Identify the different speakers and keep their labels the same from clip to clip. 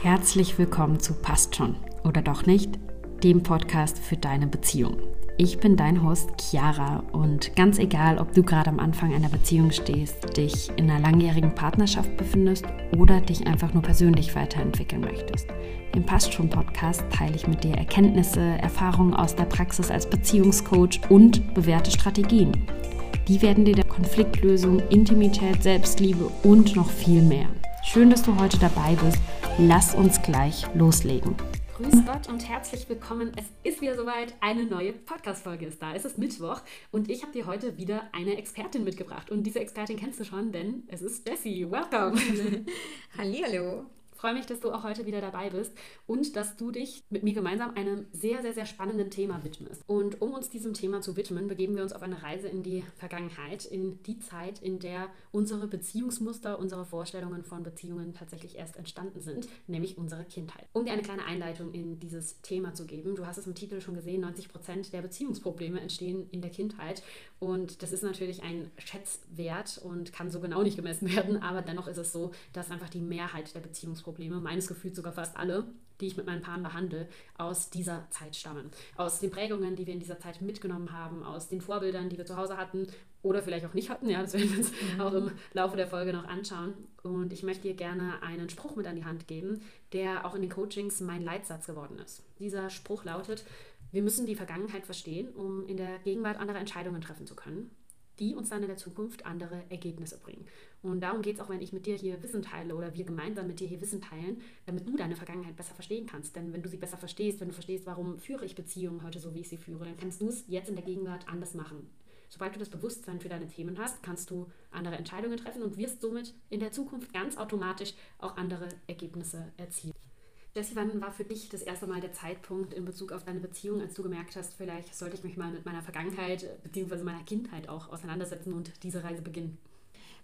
Speaker 1: Herzlich willkommen zu Passt schon oder doch nicht, dem Podcast für deine Beziehung. Ich bin dein Host Chiara und ganz egal, ob du gerade am Anfang einer Beziehung stehst, dich in einer langjährigen Partnerschaft befindest oder dich einfach nur persönlich weiterentwickeln möchtest. Im Passt schon Podcast teile ich mit dir Erkenntnisse, Erfahrungen aus der Praxis als Beziehungscoach und bewährte Strategien. Die werden dir der Konfliktlösung, Intimität, Selbstliebe und noch viel mehr. Schön, dass du heute dabei bist. Lass uns gleich loslegen.
Speaker 2: Grüß Gott und herzlich willkommen. Es ist wieder soweit. Eine neue Podcast-Folge ist da. Es ist Mittwoch und ich habe dir heute wieder eine Expertin mitgebracht. Und diese Expertin kennst du schon, denn es ist Jessie. Welcome.
Speaker 3: Hallihallo
Speaker 2: freue mich, dass du auch heute wieder dabei bist und dass du dich mit mir gemeinsam einem sehr, sehr, sehr spannenden Thema widmest. Und um uns diesem Thema zu widmen, begeben wir uns auf eine Reise in die Vergangenheit, in die Zeit, in der unsere Beziehungsmuster, unsere Vorstellungen von Beziehungen tatsächlich erst entstanden sind, nämlich unsere Kindheit. Um dir eine kleine Einleitung in dieses Thema zu geben, du hast es im Titel schon gesehen, 90 Prozent der Beziehungsprobleme entstehen in der Kindheit. Und das ist natürlich ein Schätzwert und kann so genau nicht gemessen werden, aber dennoch ist es so, dass einfach die Mehrheit der Beziehungsprobleme, meines Gefühls sogar fast alle, die ich mit meinen Paaren behandle, aus dieser Zeit stammen. Aus den Prägungen, die wir in dieser Zeit mitgenommen haben, aus den Vorbildern, die wir zu Hause hatten oder vielleicht auch nicht hatten. Ja, das werden wir uns mhm. auch im Laufe der Folge noch anschauen. Und ich möchte dir gerne einen Spruch mit an die Hand geben, der auch in den Coachings mein Leitsatz geworden ist. Dieser Spruch lautet, wir müssen die Vergangenheit verstehen, um in der Gegenwart andere Entscheidungen treffen zu können, die uns dann in der Zukunft andere Ergebnisse bringen. Und darum geht es auch, wenn ich mit dir hier Wissen teile oder wir gemeinsam mit dir hier Wissen teilen, damit du deine Vergangenheit besser verstehen kannst. Denn wenn du sie besser verstehst, wenn du verstehst, warum führe ich Beziehungen heute so, wie ich sie führe, dann kannst du es jetzt in der Gegenwart anders machen. Sobald du das Bewusstsein für deine Themen hast, kannst du andere Entscheidungen treffen und wirst somit in der Zukunft ganz automatisch auch andere Ergebnisse erzielen. Jessie, wann war für dich das erste Mal der Zeitpunkt in Bezug auf deine Beziehung, als du gemerkt hast, vielleicht sollte ich mich mal mit meiner Vergangenheit bzw. meiner Kindheit auch auseinandersetzen und diese Reise beginnen?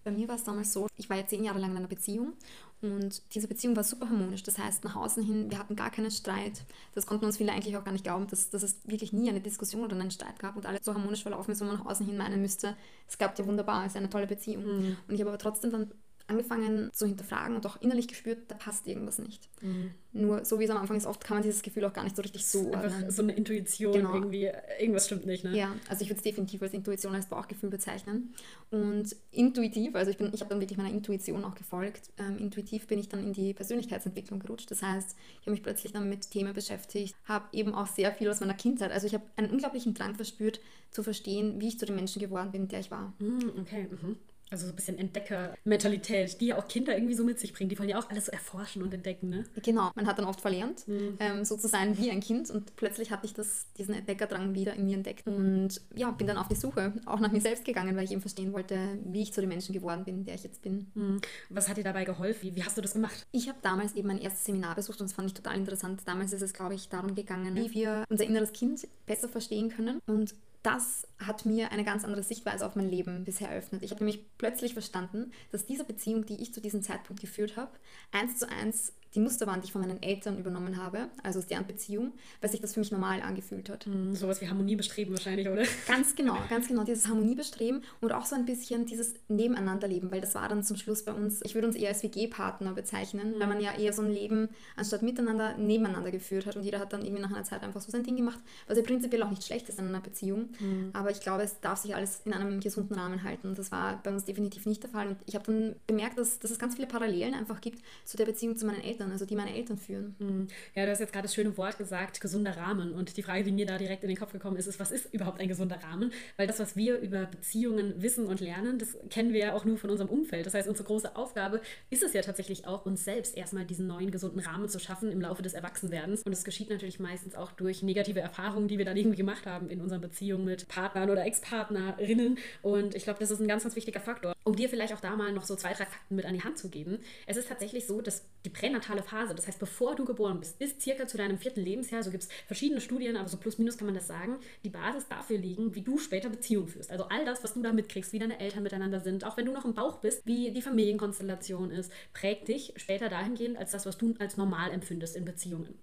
Speaker 3: Bei mir war es damals so, ich war ja zehn Jahre lang in einer Beziehung und diese Beziehung war super harmonisch. Das heißt, nach außen hin, wir hatten gar keinen Streit. Das konnten uns viele eigentlich auch gar nicht glauben, dass, dass es wirklich nie eine Diskussion oder einen Streit gab und alles so harmonisch verlaufen ist, wo man nach außen hin meinen müsste, es gab ja wunderbar, es ist eine tolle Beziehung. Mhm. Und ich habe aber trotzdem dann angefangen zu hinterfragen und auch innerlich gespürt, da passt irgendwas nicht. Mhm. Nur so wie es am Anfang ist, oft kann man dieses Gefühl auch gar nicht so richtig so.
Speaker 2: Einfach so eine Intuition, genau. irgendwie, irgendwas stimmt nicht. Ne?
Speaker 3: Ja, also ich würde es definitiv als Intuition, als Bauchgefühl bezeichnen. Und intuitiv, also ich, ich habe dann wirklich meiner Intuition auch gefolgt. Ähm, intuitiv bin ich dann in die Persönlichkeitsentwicklung gerutscht. Das heißt, ich habe mich plötzlich dann mit Themen beschäftigt, habe eben auch sehr viel aus meiner Kindheit. Also ich habe einen unglaublichen Drang verspürt, zu verstehen, wie ich zu dem Menschen geworden bin, der ich war.
Speaker 2: Mm, okay. Mhm. Also so ein bisschen Entdecker-Mentalität, die ja auch Kinder irgendwie so mit sich bringen. Die wollen ja auch alles so erforschen und entdecken, ne?
Speaker 3: Genau, man hat dann oft verlernt, mhm. ähm, so zu sein wie ein Kind und plötzlich hatte ich das, diesen Entdeckerdrang wieder in mir entdeckt und ja, bin dann auf die Suche auch nach mir selbst gegangen, weil ich eben verstehen wollte, wie ich zu dem Menschen geworden bin, der ich jetzt bin.
Speaker 2: Mhm. Was hat dir dabei geholfen? Wie, wie hast du das gemacht?
Speaker 3: Ich habe damals eben mein erstes Seminar besucht und das fand ich total interessant. Damals ist es, glaube ich, darum gegangen, wie wir unser inneres Kind besser verstehen können und das hat mir eine ganz andere Sichtweise auf mein Leben bisher eröffnet. Ich habe nämlich plötzlich verstanden, dass diese Beziehung, die ich zu diesem Zeitpunkt geführt habe, eins zu eins die Musterwand, die ich von meinen Eltern übernommen habe, also aus deren Beziehung, weil sich das für mich normal angefühlt hat.
Speaker 2: Mhm, sowas wie Harmoniebestreben wahrscheinlich, oder?
Speaker 3: Ganz genau, ganz genau. Dieses Harmoniebestreben und auch so ein bisschen dieses Nebeneinanderleben, weil das war dann zum Schluss bei uns, ich würde uns eher als WG-Partner bezeichnen, mhm. weil man ja eher so ein Leben anstatt miteinander nebeneinander geführt hat und jeder hat dann irgendwie nach einer Zeit einfach so sein Ding gemacht, was ja prinzipiell auch nicht schlecht ist in einer Beziehung. Mhm. Aber ich glaube, es darf sich alles in einem gesunden Rahmen halten. Und das war bei uns definitiv nicht der Fall. Und ich habe dann bemerkt, dass, dass es ganz viele Parallelen einfach gibt zu der Beziehung zu meinen Eltern. Eltern, also die meine Eltern führen.
Speaker 2: Mhm. Ja, du hast jetzt gerade das schöne Wort gesagt, gesunder Rahmen. Und die Frage, die mir da direkt in den Kopf gekommen ist, ist, was ist überhaupt ein gesunder Rahmen? Weil das, was wir über Beziehungen wissen und lernen, das kennen wir ja auch nur von unserem Umfeld. Das heißt, unsere große Aufgabe ist es ja tatsächlich auch, uns selbst erstmal diesen neuen gesunden Rahmen zu schaffen im Laufe des Erwachsenwerdens. Und das geschieht natürlich meistens auch durch negative Erfahrungen, die wir dann irgendwie gemacht haben in unseren Beziehungen mit Partnern oder Ex-Partnerinnen. Und ich glaube, das ist ein ganz, ganz wichtiger Faktor. Um dir vielleicht auch da mal noch so zwei, drei Fakten mit an die Hand zu geben. Es ist tatsächlich so, dass die pränatale Phase, das heißt, bevor du geboren bist, ist circa zu deinem vierten Lebensjahr, so gibt es verschiedene Studien, aber so plus minus kann man das sagen, die Basis dafür liegen, wie du später Beziehungen führst. Also all das, was du da mitkriegst, wie deine Eltern miteinander sind, auch wenn du noch im Bauch bist, wie die Familienkonstellation ist, prägt dich später dahingehend als das, was du als normal empfindest in Beziehungen.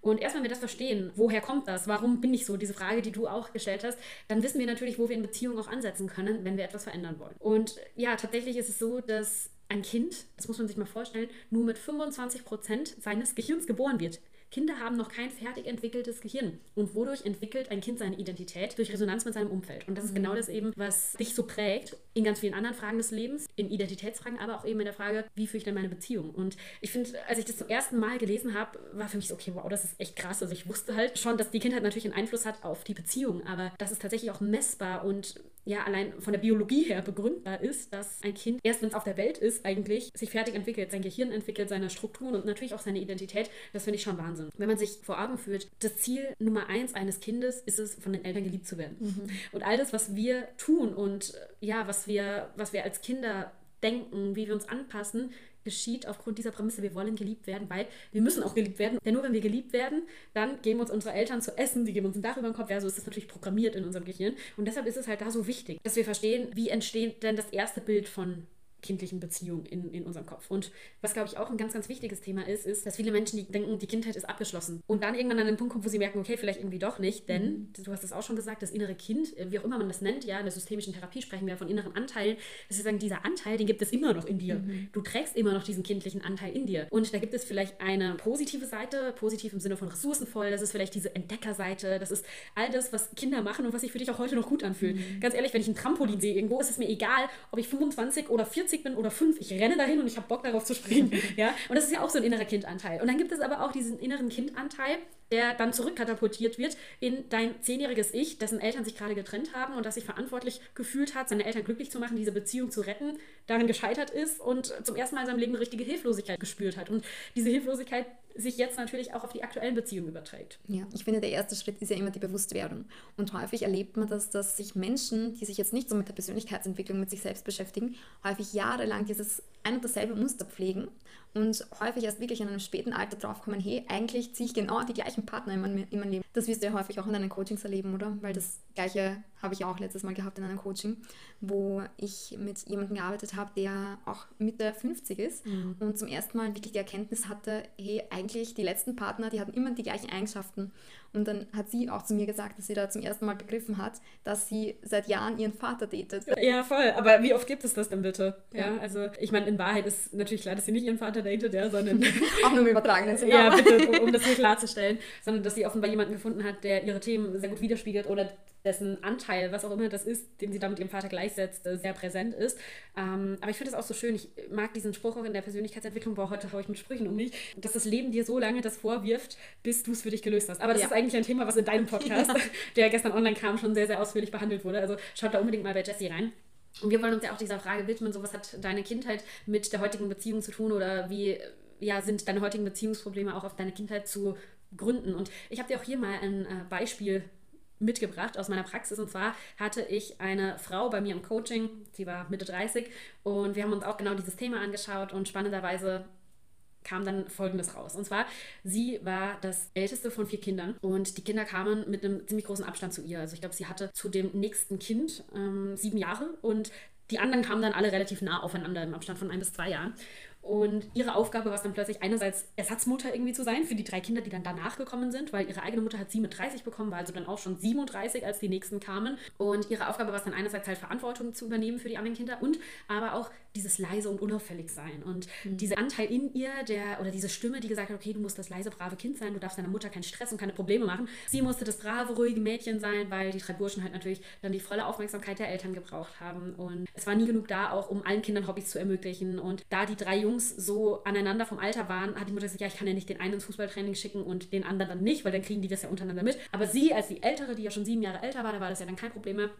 Speaker 2: Und erst wenn wir das verstehen, woher kommt das, warum bin ich so, diese Frage, die du auch gestellt hast, dann wissen wir natürlich, wo wir in Beziehungen auch ansetzen können, wenn wir etwas verändern wollen. Und ja, tatsächlich ist es so, dass ein Kind, das muss man sich mal vorstellen, nur mit 25 Prozent seines Gehirns geboren wird. Kinder haben noch kein fertig entwickeltes Gehirn. Und wodurch entwickelt ein Kind seine Identität? Durch Resonanz mit seinem Umfeld. Und das ist mhm. genau das eben, was dich so prägt in ganz vielen anderen Fragen des Lebens, in Identitätsfragen, aber auch eben in der Frage, wie führe ich denn meine Beziehung? Und ich finde, als ich das zum ersten Mal gelesen habe, war für mich so, okay, wow, das ist echt krass. Also ich wusste halt schon, dass die Kindheit natürlich einen Einfluss hat auf die Beziehung, aber das ist tatsächlich auch messbar und ja allein von der Biologie her begründbar ist, dass ein Kind erst wenn es auf der Welt ist, eigentlich sich fertig entwickelt, sein Gehirn entwickelt, seine Strukturen und natürlich auch seine Identität. Das finde ich schon Wahnsinn. Wenn man sich vor Augen führt, das Ziel Nummer eins eines Kindes ist es, von den Eltern geliebt zu werden. Mhm. Und all das, was wir tun und ja, was wir, was wir als Kinder denken, wie wir uns anpassen, geschieht aufgrund dieser Prämisse, wir wollen geliebt werden, weil wir müssen auch geliebt werden. Denn nur wenn wir geliebt werden, dann geben uns unsere Eltern zu essen, die geben uns ein Dach über den Kopf. Ja, so ist das natürlich programmiert in unserem Gehirn. Und deshalb ist es halt da so wichtig, dass wir verstehen, wie entsteht denn das erste Bild von kindlichen Beziehung in, in unserem Kopf. Und was, glaube ich, auch ein ganz, ganz wichtiges Thema ist, ist, dass viele Menschen, die denken, die Kindheit ist abgeschlossen und dann irgendwann an den Punkt kommen, wo sie merken, okay, vielleicht irgendwie doch nicht, denn mhm. du hast es auch schon gesagt, das innere Kind, äh, wie auch immer man das nennt, ja, in der systemischen Therapie sprechen wir von inneren Anteilen, das ist sagen, dieser Anteil, den gibt es immer noch in dir. Mhm. Du trägst immer noch diesen kindlichen Anteil in dir. Und da gibt es vielleicht eine positive Seite, positiv im Sinne von ressourcenvoll, das ist vielleicht diese Entdeckerseite, das ist all das, was Kinder machen und was sich für dich auch heute noch gut anfühlt. Mhm. Ganz ehrlich, wenn ich ein Trampolin sehe irgendwo, ist es mir egal, ob ich 25 oder 40 bin oder fünf, ich renne dahin und ich habe Bock darauf zu springen. ja? Und das ist ja auch so ein innerer Kindanteil. Und dann gibt es aber auch diesen inneren Kindanteil, der dann zurückkatapultiert wird in dein zehnjähriges Ich, dessen Eltern sich gerade getrennt haben und das sich verantwortlich gefühlt hat, seine Eltern glücklich zu machen, diese Beziehung zu retten, darin gescheitert ist und zum ersten Mal in seinem Leben eine richtige Hilflosigkeit gespürt hat. Und diese Hilflosigkeit sich jetzt natürlich auch auf die aktuellen Beziehungen überträgt.
Speaker 3: Ja, ich finde, der erste Schritt ist ja immer die Bewusstwerdung. Und häufig erlebt man das, dass sich Menschen, die sich jetzt nicht so mit der Persönlichkeitsentwicklung mit sich selbst beschäftigen, häufig jahrelang dieses ein und dasselbe Muster pflegen und häufig erst wirklich in einem späten Alter draufkommen, hey, eigentlich ziehe ich genau die gleichen Partner in mein, in mein Leben. Das wirst du ja häufig auch in deinen Coachings erleben, oder? Weil das gleiche habe ich auch letztes Mal gehabt in einem Coaching, wo ich mit jemandem gearbeitet habe, der auch Mitte 50 ist mhm. und zum ersten Mal wirklich die Erkenntnis hatte, hey, eigentlich die letzten Partner, die hatten immer die gleichen Eigenschaften. Und dann hat sie auch zu mir gesagt, dass sie da zum ersten Mal begriffen hat, dass sie seit Jahren ihren Vater datet.
Speaker 2: Ja, voll. Aber wie oft gibt es das denn bitte? Ja, ja also ich meine, in Wahrheit ist natürlich klar, dass sie nicht ihren Vater datet, ja, sondern...
Speaker 3: auch nur im übertragenen Sinne.
Speaker 2: Ja, bitte, um, um das hier klarzustellen. Sondern dass sie offenbar jemanden gefunden hat, der ihre Themen sehr gut widerspiegelt oder dessen Anteil, was auch immer das ist, den sie da mit ihrem Vater gleichsetzt, sehr präsent ist. Ähm, aber ich finde es auch so schön, ich mag diesen Spruch auch in der Persönlichkeitsentwicklung, boah, heute haue ich mit Sprüchen um mich, dass das Leben dir so lange das vorwirft, bis du es für dich gelöst hast. Aber das ja. ist eigentlich ein Thema, was in deinem Podcast, ja. der gestern online kam, schon sehr, sehr ausführlich behandelt wurde. Also schaut da unbedingt mal bei Jessie rein. Und wir wollen uns ja auch dieser Frage widmen, so was hat deine Kindheit mit der heutigen Beziehung zu tun oder wie ja, sind deine heutigen Beziehungsprobleme auch auf deine Kindheit zu gründen? Und ich habe dir auch hier mal ein äh, Beispiel mitgebracht aus meiner Praxis. Und zwar hatte ich eine Frau bei mir im Coaching, sie war Mitte 30 und wir haben uns auch genau dieses Thema angeschaut und spannenderweise kam dann Folgendes raus. Und zwar, sie war das älteste von vier Kindern und die Kinder kamen mit einem ziemlich großen Abstand zu ihr. Also ich glaube, sie hatte zu dem nächsten Kind ähm, sieben Jahre und die anderen kamen dann alle relativ nah aufeinander im Abstand von ein bis zwei Jahren. Und ihre Aufgabe war es dann plötzlich einerseits Ersatzmutter irgendwie zu sein für die drei Kinder, die dann danach gekommen sind, weil ihre eigene Mutter hat sie mit 30 bekommen, war also dann auch schon 37, als die nächsten kamen. Und ihre Aufgabe war es dann einerseits halt Verantwortung zu übernehmen für die anderen Kinder und aber auch dieses leise und unauffällig sein. Und mhm. dieser Anteil in ihr, der oder diese Stimme, die gesagt hat, okay, du musst das leise, brave Kind sein, du darfst deiner Mutter keinen Stress und keine Probleme machen. Sie musste das brave, ruhige Mädchen sein, weil die drei Burschen halt natürlich dann die volle Aufmerksamkeit der Eltern gebraucht haben. Und es war nie genug da, auch um allen Kindern Hobbys zu ermöglichen. Und da die drei Jungs Jungs so aneinander vom Alter waren, hat die Mutter gesagt, ja, ich kann ja nicht den einen ins Fußballtraining schicken und den anderen dann nicht, weil dann kriegen die das ja untereinander mit. Aber sie, als die Ältere, die ja schon sieben Jahre älter war, da war das ja dann kein Problem mehr.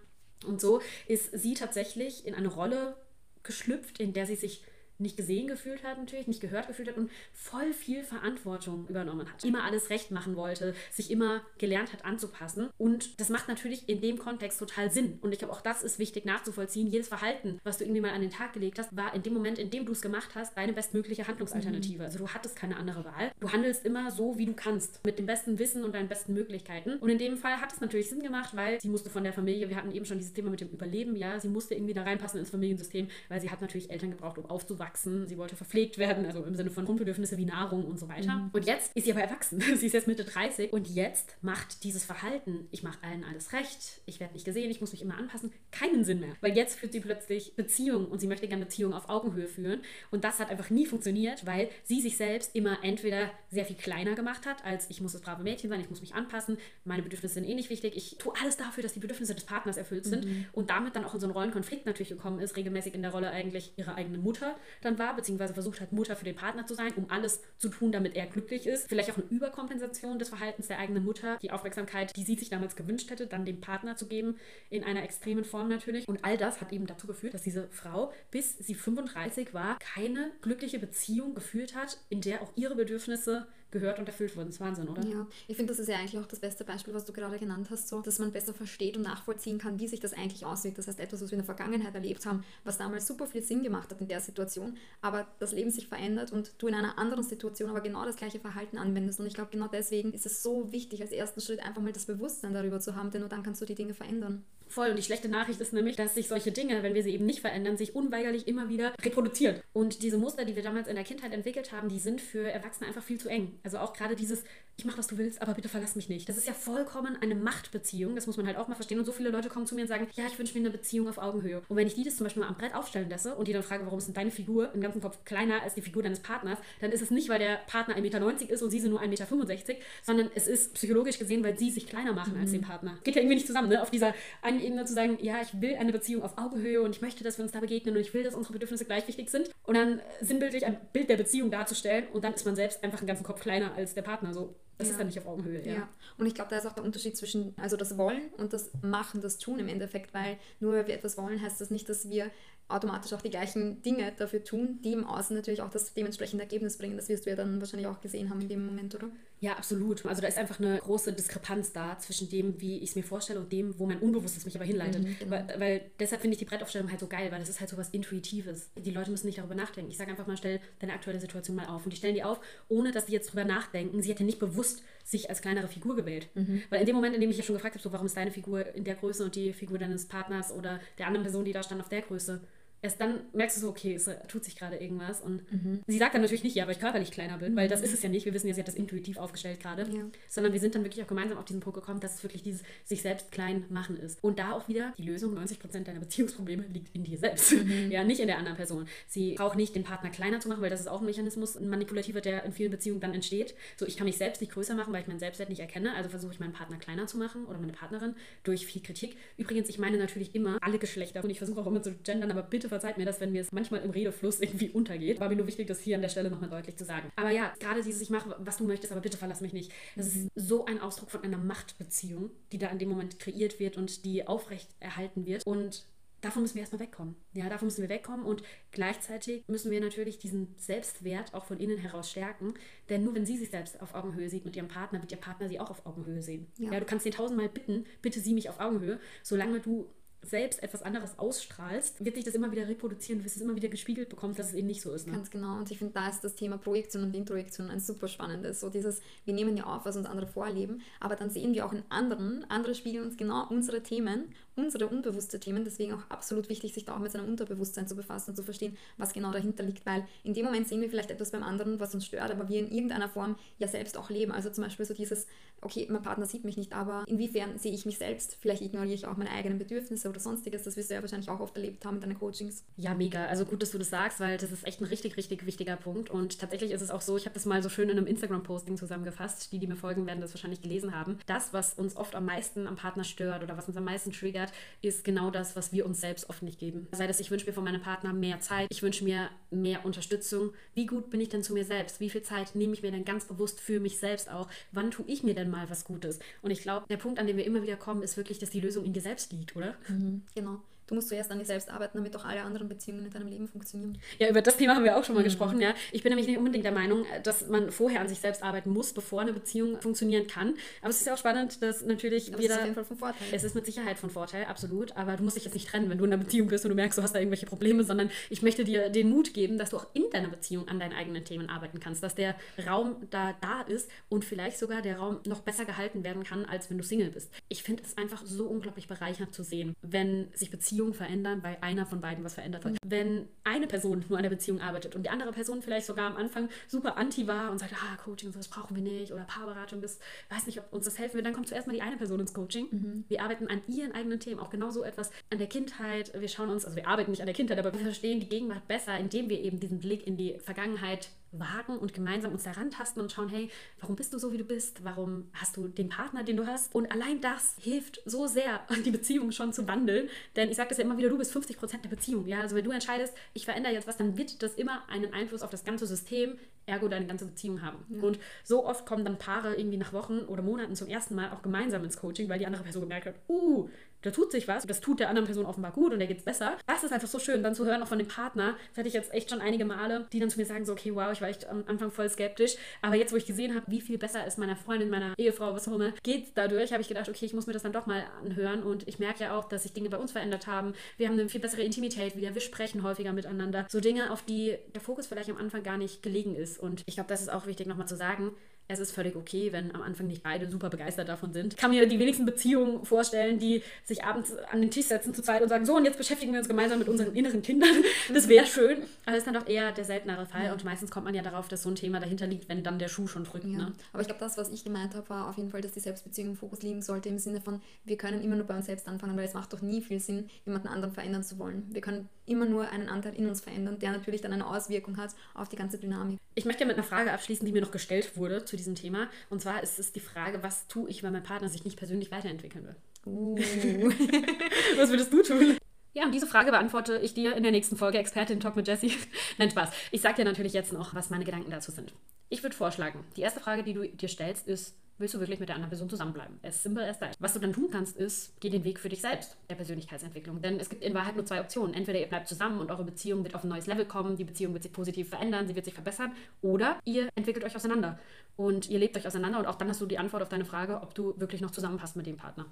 Speaker 2: Und so ist sie tatsächlich in eine Rolle geschlüpft, in der sie sich nicht gesehen gefühlt hat natürlich, nicht gehört gefühlt hat und voll viel Verantwortung übernommen hat. Immer alles recht machen wollte, sich immer gelernt hat anzupassen. Und das macht natürlich in dem Kontext total Sinn. Und ich glaube, auch das ist wichtig nachzuvollziehen. Jedes Verhalten, was du irgendwie mal an den Tag gelegt hast, war in dem Moment, in dem du es gemacht hast, deine bestmögliche Handlungsalternative. Mhm. Also du hattest keine andere Wahl. Du handelst immer so, wie du kannst, mit dem besten Wissen und deinen besten Möglichkeiten. Und in dem Fall hat es natürlich Sinn gemacht, weil sie musste von der Familie, wir hatten eben schon dieses Thema mit dem Überleben, ja, sie musste irgendwie da reinpassen ins Familiensystem, weil sie hat natürlich Eltern gebraucht, um aufzuwachsen aufwachsen, sie wollte verpflegt werden, also im Sinne von Grundbedürfnisse wie Nahrung und so weiter. Mhm. Und jetzt ist sie aber erwachsen. sie ist jetzt Mitte 30 und jetzt macht dieses Verhalten, ich mache allen alles recht, ich werde nicht gesehen, ich muss mich immer anpassen, keinen Sinn mehr. Weil jetzt führt sie plötzlich Beziehungen und sie möchte gerne Beziehungen auf Augenhöhe führen. Und das hat einfach nie funktioniert, weil sie sich selbst immer entweder sehr viel kleiner gemacht hat, als ich muss das brave Mädchen sein, ich muss mich anpassen, meine Bedürfnisse sind eh nicht wichtig, ich tue alles dafür, dass die Bedürfnisse des Partners erfüllt sind mhm. und damit dann auch in so einen Rollenkonflikt natürlich gekommen ist, regelmäßig in der Rolle eigentlich ihre eigene Mutter dann war, beziehungsweise versucht hat, Mutter für den Partner zu sein, um alles zu tun, damit er glücklich ist. Vielleicht auch eine Überkompensation des Verhaltens der eigenen Mutter, die Aufmerksamkeit, die sie sich damals gewünscht hätte, dann dem Partner zu geben, in einer extremen Form natürlich. Und all das hat eben dazu geführt, dass diese Frau, bis sie 35 war, keine glückliche Beziehung geführt hat, in der auch ihre Bedürfnisse gehört und erfüllt wurden. Das ist Wahnsinn, oder?
Speaker 3: Ja, ich finde, das ist ja eigentlich auch das beste Beispiel, was du gerade genannt hast, so, dass man besser versteht und nachvollziehen kann, wie sich das eigentlich aussieht. Das heißt, etwas, was wir in der Vergangenheit erlebt haben, was damals super viel Sinn gemacht hat in der Situation, aber das Leben sich verändert und du in einer anderen Situation aber genau das gleiche Verhalten anwendest. Und ich glaube, genau deswegen ist es so wichtig, als ersten Schritt einfach mal das Bewusstsein darüber zu haben, denn nur dann kannst du die Dinge verändern.
Speaker 2: Voll. Und die schlechte Nachricht ist nämlich, dass sich solche Dinge, wenn wir sie eben nicht verändern, sich unweigerlich immer wieder reproduzieren. Und diese Muster, die wir damals in der Kindheit entwickelt haben, die sind für Erwachsene einfach viel zu eng. Also auch gerade dieses, ich mache, was du willst, aber bitte verlass mich nicht. Das ist ja vollkommen eine Machtbeziehung. Das muss man halt auch mal verstehen. Und so viele Leute kommen zu mir und sagen, ja, ich wünsche mir eine Beziehung auf Augenhöhe. Und wenn ich die das zum Beispiel mal am Brett aufstellen lasse und die dann frage, warum ist denn deine Figur im ganzen Kopf kleiner als die Figur deines Partners, dann ist es nicht, weil der Partner 1,90 Meter ist und sie sind nur 1,65 Meter, sondern es ist psychologisch gesehen, weil sie sich kleiner machen mhm. als den Partner. Geht ja irgendwie nicht zusammen, ne? Auf dieser einen Ebene zu sagen, ja, ich will eine Beziehung auf Augenhöhe und ich möchte, dass wir uns da begegnen und ich will, dass unsere Bedürfnisse gleich wichtig sind. Und dann sinnbildlich ein Bild der Beziehung darzustellen und dann ist man selbst einfach einen ganzen Kopf kleiner als der Partner. So, das ja. ist dann nicht auf Augenhöhe. Ja. ja.
Speaker 3: Und ich glaube, da ist auch der Unterschied zwischen also das Wollen und das Machen, das Tun im Endeffekt, weil nur weil wir etwas wollen, heißt das nicht, dass wir automatisch auch die gleichen Dinge dafür tun, die im Außen natürlich auch das dementsprechende Ergebnis bringen. Das wirst du ja dann wahrscheinlich auch gesehen haben in dem Moment, oder?
Speaker 2: Ja, absolut. Also da ist einfach eine große Diskrepanz da zwischen dem, wie ich es mir vorstelle und dem, wo mein Unbewusstes mich aber hinleitet. Mhm, genau. weil, weil, deshalb finde ich die Brettaufstellung halt so geil, weil das ist halt so was Intuitives. Die Leute müssen nicht darüber nachdenken. Ich sage einfach mal, stell deine aktuelle Situation mal auf. Und die stellen die auf, ohne dass die jetzt drüber nachdenken. Sie hätte nicht bewusst sich als kleinere Figur gewählt. Mhm. Weil in dem Moment, in dem ich ja schon gefragt habe, so, warum ist deine Figur in der Größe und die Figur deines Partners oder der anderen Person, die da stand, auf der Größe, erst dann merkst du so, okay, es tut sich gerade irgendwas. Und mhm. sie sagt dann natürlich nicht, ja, weil ich körperlich kleiner bin, weil das ist es ja nicht. Wir wissen ja, sie hat das intuitiv aufgestellt gerade. Ja. Sondern wir sind dann wirklich auch gemeinsam auf diesen Punkt gekommen, dass es wirklich dieses sich selbst klein machen ist. Und da auch wieder die Lösung, 90% deiner Beziehungsprobleme liegt in dir selbst. Mhm. Ja, nicht in der anderen Person. Sie braucht nicht den Partner kleiner zu machen, weil das ist auch ein Mechanismus, ein manipulativer, der in vielen Beziehungen dann entsteht. So, ich kann mich selbst nicht größer machen, weil ich meinen Selbstwert nicht erkenne. Also versuche ich meinen Partner kleiner zu machen oder meine Partnerin durch viel Kritik. Übrigens, ich meine natürlich immer alle Geschlechter und ich versuche auch immer zu gendern, aber bitte verzeiht mir das, wenn wir es manchmal im Redefluss irgendwie untergeht. War mir nur wichtig, das hier an der Stelle nochmal deutlich zu sagen. Aber ja, gerade dieses, ich mache, was du möchtest, aber bitte verlass mich nicht. Das ist so ein Ausdruck von einer Machtbeziehung, die da in dem Moment kreiert wird und die aufrecht erhalten wird. Und davon müssen wir erstmal wegkommen. Ja, davon müssen wir wegkommen und gleichzeitig müssen wir natürlich diesen Selbstwert auch von innen heraus stärken. Denn nur wenn sie sich selbst auf Augenhöhe sieht mit ihrem Partner, wird ihr Partner sie auch auf Augenhöhe sehen. Ja, ja du kannst dir tausendmal bitten, bitte sie mich auf Augenhöhe, solange du selbst etwas anderes ausstrahlst, wird sich das immer wieder reproduzieren, du wirst es immer wieder gespiegelt bekommen, dass es eben nicht so ist.
Speaker 3: Ne? Ganz genau. Und ich finde, da ist das Thema Projektion und Introjektion ein super spannendes. So dieses, wir nehmen ja auf, was uns andere vorleben, aber dann sehen wir auch in anderen, andere spiegeln uns genau unsere Themen, unsere unbewusste Themen. Deswegen auch absolut wichtig, sich da auch mit seinem Unterbewusstsein zu befassen und zu verstehen, was genau dahinter liegt. Weil in dem Moment sehen wir vielleicht etwas beim anderen, was uns stört, aber wir in irgendeiner Form ja selbst auch leben. Also zum Beispiel so dieses, okay, mein Partner sieht mich nicht, aber inwiefern sehe ich mich selbst? Vielleicht ignoriere ich auch meine eigenen Bedürfnisse oder sonstiges. Das wirst du ja wahrscheinlich auch oft erlebt haben in deinen Coachings.
Speaker 2: Ja, mega. Also gut, dass du das sagst, weil das ist echt ein richtig, richtig wichtiger Punkt. Und tatsächlich ist es auch so, ich habe das mal so schön in einem Instagram-Posting zusammengefasst. Die, die mir folgen, werden das wahrscheinlich gelesen haben. Das, was uns oft am meisten am Partner stört oder was uns am meisten triggert, ist genau das, was wir uns selbst oft nicht geben. Sei das, ich wünsche mir von meinem Partner mehr Zeit, ich wünsche mir mehr Unterstützung. Wie gut bin ich denn zu mir selbst? Wie viel Zeit nehme ich mir denn ganz bewusst für mich selbst auch? Wann tue ich mir denn mal was Gutes? Und ich glaube, der Punkt, an dem wir immer wieder kommen, ist wirklich, dass die Lösung in dir selbst liegt, oder?
Speaker 3: Mhm, genau du musst zuerst an dir selbst arbeiten, damit auch alle anderen Beziehungen in deinem Leben funktionieren.
Speaker 2: Ja, über das Thema haben wir auch schon mal mhm. gesprochen. Ja. Ich bin nämlich nicht unbedingt der Meinung, dass man vorher an sich selbst arbeiten muss, bevor eine Beziehung funktionieren kann. Aber es ist ja auch spannend, dass natürlich
Speaker 3: Aber jeder... Es ist auf jeden Fall von Vorteil.
Speaker 2: Es ist mit Sicherheit von Vorteil, absolut. Aber du musst dich jetzt nicht trennen, wenn du in einer Beziehung bist und du merkst, du hast da irgendwelche Probleme, sondern ich möchte dir den Mut geben, dass du auch in deiner Beziehung an deinen eigenen Themen arbeiten kannst. Dass der Raum da da ist und vielleicht sogar der Raum noch besser gehalten werden kann, als wenn du Single bist. Ich finde es einfach so unglaublich bereichernd zu sehen, wenn sich Beziehungen Beziehung verändern, weil einer von beiden was verändert hat. Wenn eine Person nur an der Beziehung arbeitet und die andere Person vielleicht sogar am Anfang super anti war und sagt, ah, Coaching, das brauchen wir nicht oder Paarberatung, das weiß nicht, ob uns das helfen wird, dann kommt zuerst mal die eine Person ins Coaching. Mhm. Wir arbeiten an ihren eigenen Themen, auch genau so etwas an der Kindheit. Wir schauen uns, also wir arbeiten nicht an der Kindheit, aber wir verstehen die Gegenwart besser, indem wir eben diesen Blick in die Vergangenheit wagen und gemeinsam uns daran tasten und schauen, hey, warum bist du so, wie du bist? Warum hast du den Partner, den du hast? Und allein das hilft so sehr, die Beziehung schon zu wandeln. Denn ich sage das ja immer wieder, du bist 50 Prozent der Beziehung. Ja? Also wenn du entscheidest, ich verändere jetzt was, dann wird das immer einen Einfluss auf das ganze System, ergo deine ganze Beziehung haben. Ja. Und so oft kommen dann Paare irgendwie nach Wochen oder Monaten zum ersten Mal auch gemeinsam ins Coaching, weil die andere Person gemerkt hat, uh, da tut sich was, das tut der anderen Person offenbar gut und der geht's besser. Das ist einfach so schön, dann zu hören, auch von dem Partner. Das hatte ich jetzt echt schon einige Male, die dann zu mir sagen, so, okay, wow, ich war echt am Anfang voll skeptisch, aber jetzt, wo ich gesehen habe, wie viel besser ist meiner Freundin, meiner Ehefrau, was auch immer, geht dadurch, habe ich gedacht, okay, ich muss mir das dann doch mal anhören und ich merke ja auch, dass sich Dinge bei uns verändert haben. Wir haben eine viel bessere Intimität wieder, wir sprechen häufiger miteinander. So Dinge, auf die der Fokus vielleicht am Anfang gar nicht gelegen ist und ich glaube, das ist auch wichtig nochmal zu sagen, es ist völlig okay, wenn am Anfang nicht beide super begeistert davon sind. Ich kann mir die wenigsten Beziehungen vorstellen, die sich abends an den Tisch setzen zu zweit und sagen, so und jetzt beschäftigen wir uns gemeinsam mit unseren inneren Kindern. Das wäre schön, aber ist dann doch eher der seltenere Fall ja. und meistens kommt man ja darauf, dass so ein Thema dahinter liegt, wenn dann der Schuh schon drückt. Ja. Ne?
Speaker 3: Aber ich glaube, das, was ich gemeint habe, war auf jeden Fall, dass die Selbstbeziehung im Fokus liegen sollte, im Sinne von, wir können immer nur bei uns selbst anfangen, weil es macht doch nie viel Sinn, jemanden anderen verändern zu wollen. Wir können immer nur einen Anteil in uns verändern, der natürlich dann eine Auswirkung hat auf die ganze Dynamik.
Speaker 2: Ich möchte mit einer Frage abschließen, die mir noch gestellt wurde zu diesem Thema. Und zwar ist es die Frage, was tue ich, wenn mein Partner sich nicht persönlich weiterentwickeln will? Uh. was würdest du tun? Ja, und diese Frage beantworte ich dir in der nächsten Folge Expertin Talk mit Jessie. Nein, Spaß. Ich sage dir natürlich jetzt noch, was meine Gedanken dazu sind. Ich würde vorschlagen, die erste Frage, die du dir stellst, ist, willst du wirklich mit der anderen Person zusammenbleiben? As simple as that. Was du dann tun kannst, ist, geh den Weg für dich selbst der Persönlichkeitsentwicklung. Denn es gibt in Wahrheit nur zwei Optionen. Entweder ihr bleibt zusammen und eure Beziehung wird auf ein neues Level kommen, die Beziehung wird sich positiv verändern, sie wird sich verbessern, oder ihr entwickelt euch auseinander und ihr lebt euch auseinander und auch dann hast du die Antwort auf deine Frage, ob du wirklich noch zusammenpasst mit dem Partner.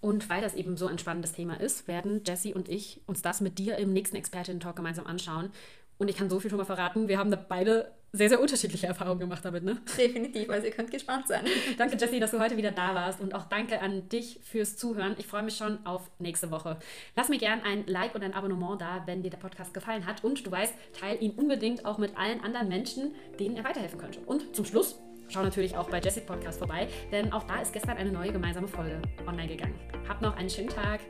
Speaker 2: Und weil das eben so ein spannendes Thema ist, werden Jessie und ich uns das mit dir im nächsten Expertinnen-Talk gemeinsam anschauen. Und ich kann so viel schon mal verraten, wir haben da beide sehr, sehr unterschiedliche Erfahrungen gemacht damit, ne?
Speaker 3: Definitiv, also ihr könnt gespannt sein.
Speaker 2: danke, Jessie, dass du heute wieder da warst und auch danke an dich fürs Zuhören. Ich freue mich schon auf nächste Woche. Lass mir gern ein Like und ein Abonnement da, wenn dir der Podcast gefallen hat und du weißt, teile ihn unbedingt auch mit allen anderen Menschen, denen er weiterhelfen könnte. Und zum Schluss schau natürlich auch bei Jessie Podcast vorbei, denn auch da ist gestern eine neue gemeinsame Folge online gegangen. Habt noch einen schönen Tag.